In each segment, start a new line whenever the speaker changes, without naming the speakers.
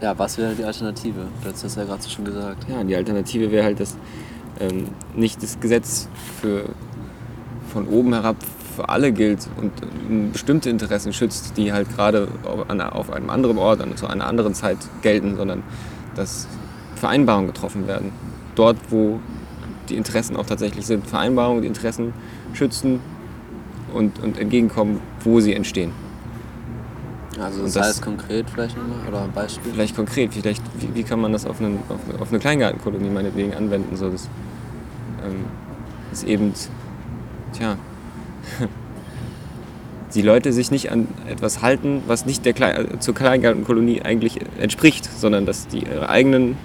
Ja, was wäre die Alternative? Du hast das ja gerade so schon gesagt.
Ja, die Alternative wäre halt, dass ähm, nicht das Gesetz für, von oben herab für alle gilt und ähm, bestimmte Interessen schützt, die halt gerade auf einem anderen Ort, zu einer anderen Zeit gelten, sondern dass Vereinbarungen getroffen werden. Dort, wo die Interessen auch tatsächlich sind. Vereinbarungen, die Interessen schützen und, und entgegenkommen, wo sie entstehen.
Also das, das heißt konkret vielleicht nochmal oder ein Beispiel?
Vielleicht konkret, vielleicht wie, wie kann man das auf, einen, auf, auf eine Kleingartenkolonie meinetwegen anwenden, so dass, ähm, dass eben, tja, die Leute sich nicht an etwas halten, was nicht der Klein, äh, zur Kleingartenkolonie eigentlich entspricht, sondern dass die ihre eigenen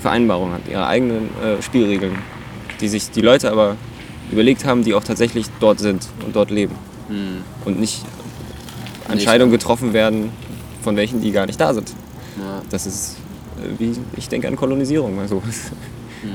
Vereinbarungen hat, ihre eigenen äh, Spielregeln, die sich die Leute aber überlegt haben, die auch tatsächlich dort sind und dort leben. Hm. Und nicht Entscheidungen getroffen werden, von welchen die gar nicht da sind. Ja. Das ist, äh, wie ich denke an Kolonisierung mal so. Hm.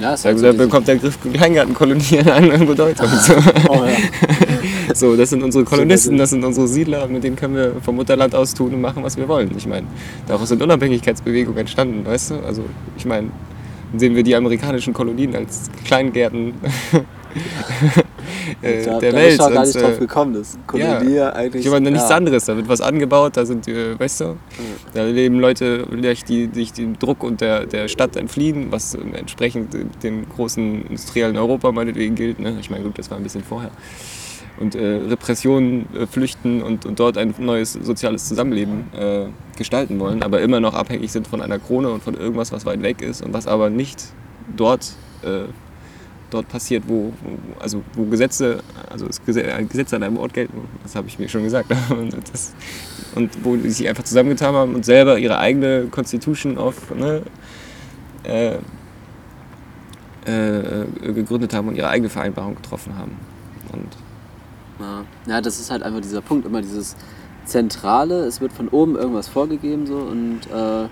Ja, das heißt, da bekommt der Griff Kleingartenkolonie eine Bedeutung. So. Oh, ja. so, das sind unsere Kolonisten, das sind unsere Siedler, mit denen können wir vom Mutterland aus tun und machen, was wir wollen. Ich meine, daraus sind Unabhängigkeitsbewegungen entstanden, weißt du? Also, ich meine, sehen wir die amerikanischen Kolonien als Kleingärten
äh, der da Welt. Ich gar nicht drauf äh, gekommen, das Kolonie ja, eigentlich.
Ich meine, nichts ja. anderes, da wird was angebaut, da sind, äh, weißt du, da leben Leute, die sich dem Druck und der, der Stadt entfliehen, was entsprechend dem großen industriellen Europa meinetwegen gilt. Ne? Ich meine, gut, das war ein bisschen vorher. Und äh, Repressionen äh, flüchten und, und dort ein neues soziales Zusammenleben gestalten wollen, aber immer noch abhängig sind von einer Krone und von irgendwas, was weit weg ist und was aber nicht dort dort passiert, wo, also wo Gesetze, also das Gesetz an einem Ort gelten, das habe ich mir schon gesagt, und, das, und wo sie sich einfach zusammengetan haben und selber ihre eigene Constitution auf ne, äh, äh, gegründet haben und ihre eigene Vereinbarung getroffen haben. Und
ja. ja, das ist halt einfach dieser Punkt, immer dieses Zentrale, es wird von oben irgendwas vorgegeben so und äh,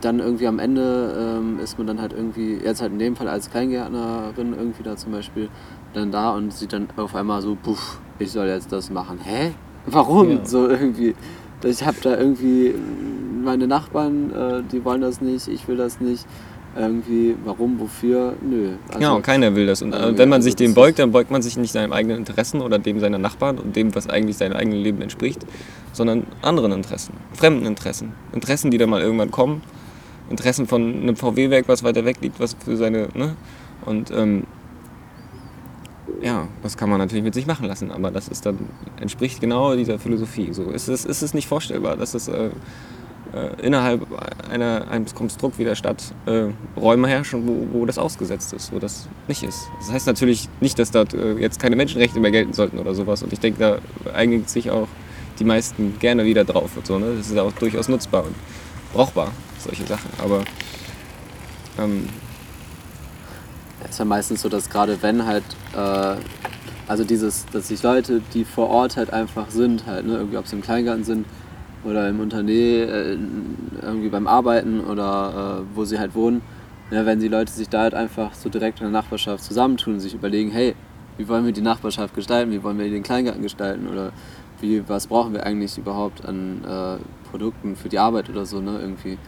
dann irgendwie am Ende ähm, ist man dann halt irgendwie, jetzt halt in dem Fall als Kleingärtnerin irgendwie da zum Beispiel, dann da und sieht dann auf einmal so, puff, ich soll jetzt das machen. Hä? Warum? Ja. So irgendwie. Ich habe da irgendwie meine Nachbarn, äh, die wollen das nicht, ich will das nicht irgendwie, warum, wofür, nö.
Also, ja, und keiner will das. Und äh, wenn man sich dem beugt, dann beugt man sich nicht seinem eigenen Interessen oder dem seiner Nachbarn und dem, was eigentlich seinem eigenen Leben entspricht, sondern anderen Interessen, fremden Interessen. Interessen, die dann mal irgendwann kommen. Interessen von einem VW-Werk, was weiter weg liegt, was für seine. Ne? Und ähm, ja, das kann man natürlich mit sich machen lassen, aber das ist dann, entspricht genau dieser Philosophie. So ist es, ist es nicht vorstellbar, dass es. Äh, äh, innerhalb einer, eines Konstrukts wie der Stadt äh, Räume herrschen, wo, wo das ausgesetzt ist, wo das nicht ist. Das heißt natürlich nicht, dass dort äh, jetzt keine Menschenrechte mehr gelten sollten oder sowas. Und ich denke, da einigen sich auch die meisten gerne wieder drauf. Und so, ne? Das ist auch durchaus nutzbar und brauchbar, solche Sachen. Aber ähm,
es ist ja meistens so, dass gerade wenn halt, äh, also dieses, dass sich Leute, die vor Ort halt einfach sind, halt, ne, irgendwie ob sie im Kleingarten sind, oder im Unternehmen, äh, irgendwie beim Arbeiten oder äh, wo sie halt wohnen, ja, wenn die Leute sich da halt einfach so direkt in der Nachbarschaft zusammentun und sich überlegen, hey, wie wollen wir die Nachbarschaft gestalten, wie wollen wir den Kleingarten gestalten oder wie, was brauchen wir eigentlich überhaupt an äh, Produkten für die Arbeit oder so, ne, irgendwie.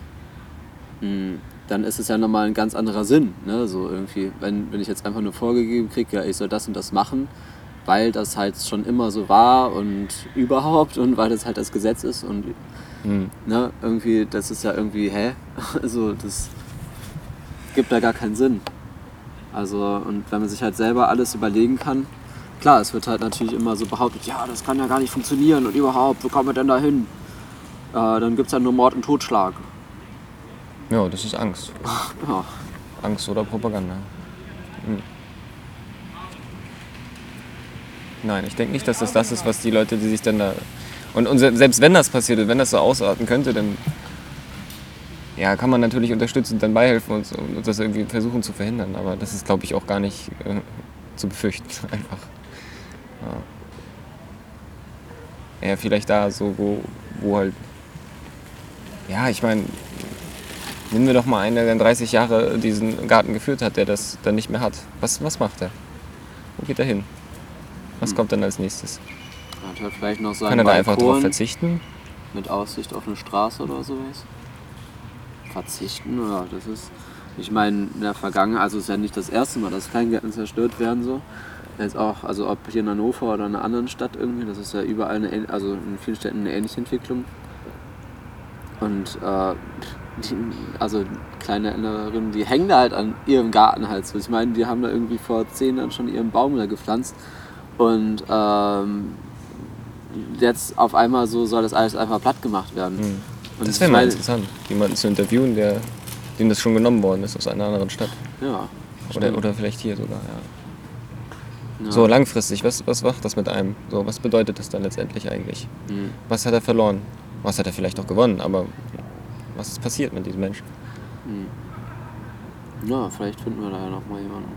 Hm, dann ist es ja nochmal ein ganz anderer Sinn, ne, so irgendwie. Wenn, wenn ich jetzt einfach nur vorgegeben kriege, ja, ich soll das und das machen, weil das halt schon immer so war und überhaupt und weil das halt das Gesetz ist und mhm. ne, irgendwie, das ist ja irgendwie, hä? Also das gibt da gar keinen Sinn. Also und wenn man sich halt selber alles überlegen kann, klar, es wird halt natürlich immer so behauptet, ja, das kann ja gar nicht funktionieren und überhaupt, wo kommen wir denn da hin? Äh, dann gibt es ja nur Mord und Totschlag.
Ja, das ist Angst. ja. Angst oder Propaganda. Mhm. Nein, ich denke nicht, dass das das ist, was die Leute, die sich dann da. Und, und selbst wenn das passiert, wenn das so ausarten könnte, dann ja, kann man natürlich unterstützend dann beihelfen und, und das irgendwie versuchen zu verhindern. Aber das ist, glaube ich, auch gar nicht äh, zu befürchten, einfach. Ja. ja, vielleicht da so, wo, wo halt. Ja, ich meine, nehmen wir doch mal einen, der dann 30 Jahre diesen Garten geführt hat, der das dann nicht mehr hat. Was, was macht er? Wo geht er hin? Was kommt dann als nächstes?
Hat er vielleicht noch
Kann er da einfach drauf verzichten?
mit Aussicht auf eine Straße oder sowas. Verzichten, ja, das ist. Ich meine, in der Vergangenheit, also es ist ja nicht das erste Mal, dass Kleingärten zerstört werden so. Jetzt auch, also ob hier in Hannover oder in einer anderen Stadt irgendwie, das ist ja überall eine, also in vielen Städten eine ähnliche Entwicklung. Und äh, die, also kleine Erinnerungen, die hängen da halt an ihrem Garten halt so. Ich meine, die haben da irgendwie vor zehn Jahren schon ihren Baum da gepflanzt und ähm, jetzt auf einmal so soll das alles einfach platt gemacht werden. Und
Hm. Das wäre mal interessant, jemanden zu interviewen, der, dem das schon genommen worden ist aus einer anderen Stadt.
Ja.
Oder,
stimmt.
oder vielleicht hier sogar, ja.
ja.
So langfristig, was, was macht das mit einem? So, was bedeutet das dann letztendlich eigentlich?
Mhm.
Was hat er verloren? Was hat er vielleicht auch gewonnen? Aber was ist passiert mit diesem Menschen?
Ja, vielleicht finden wir da ja noch mal jemanden.